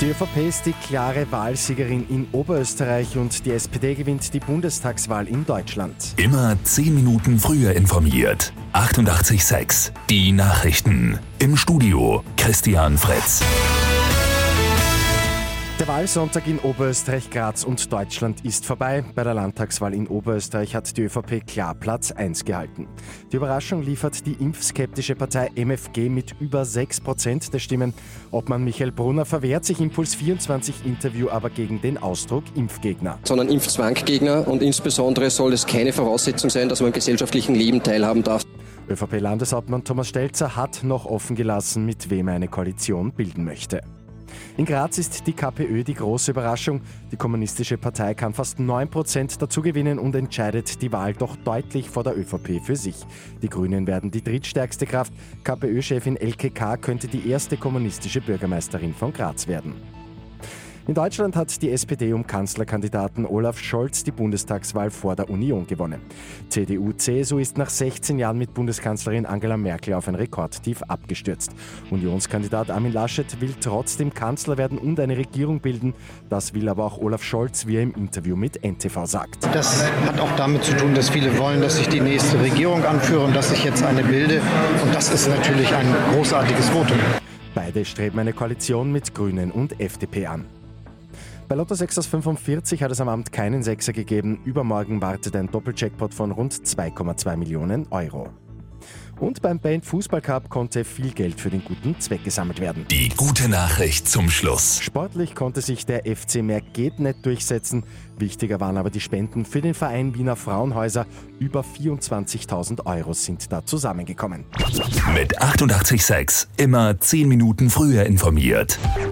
Die ÖVP ist die klare Wahlsiegerin in Oberösterreich und die SPD gewinnt die Bundestagswahl in Deutschland. Immer 10 Minuten früher informiert. 88.6 Die Nachrichten. Im Studio Christian Fritz. Der Wahlsonntag in Oberösterreich, Graz und Deutschland ist vorbei. Bei der Landtagswahl in Oberösterreich hat die ÖVP klar Platz 1 gehalten. Die Überraschung liefert die impfskeptische Partei MFG mit über 6% der Stimmen. Obmann Michael Brunner verwehrt sich im Puls 24 Interview aber gegen den Ausdruck Impfgegner. Sondern Impfzwanggegner und insbesondere soll es keine Voraussetzung sein, dass man im gesellschaftlichen Leben teilhaben darf. ÖVP-Landeshauptmann Thomas Stelzer hat noch offen gelassen, mit wem er eine Koalition bilden möchte. In Graz ist die KPÖ die große Überraschung. Die Kommunistische Partei kann fast 9% dazugewinnen und entscheidet die Wahl doch deutlich vor der ÖVP für sich. Die Grünen werden die drittstärkste Kraft. KPÖ-Chefin Elke K. könnte die erste kommunistische Bürgermeisterin von Graz werden. In Deutschland hat die SPD um Kanzlerkandidaten Olaf Scholz die Bundestagswahl vor der Union gewonnen. CDU-CSU ist nach 16 Jahren mit Bundeskanzlerin Angela Merkel auf ein Rekordtief abgestürzt. Unionskandidat Armin Laschet will trotzdem Kanzler werden und eine Regierung bilden. Das will aber auch Olaf Scholz, wie er im Interview mit NTV sagt. Das hat auch damit zu tun, dass viele wollen, dass ich die nächste Regierung anführe und dass ich jetzt eine bilde. Und das ist natürlich ein großartiges Votum. Beide streben eine Koalition mit Grünen und FDP an. Bei Lotto 6 aus 45 hat es am Abend keinen Sechser gegeben. Übermorgen wartet ein Doppeljackpot von rund 2,2 Millionen Euro. Und beim Band Fußball Cup konnte viel Geld für den guten Zweck gesammelt werden. Die gute Nachricht zum Schluss. Sportlich konnte sich der FC Merget nicht durchsetzen. Wichtiger waren aber die Spenden für den Verein Wiener Frauenhäuser. Über 24.000 Euro sind da zusammengekommen. Mit 88.6 immer 10 Minuten früher informiert.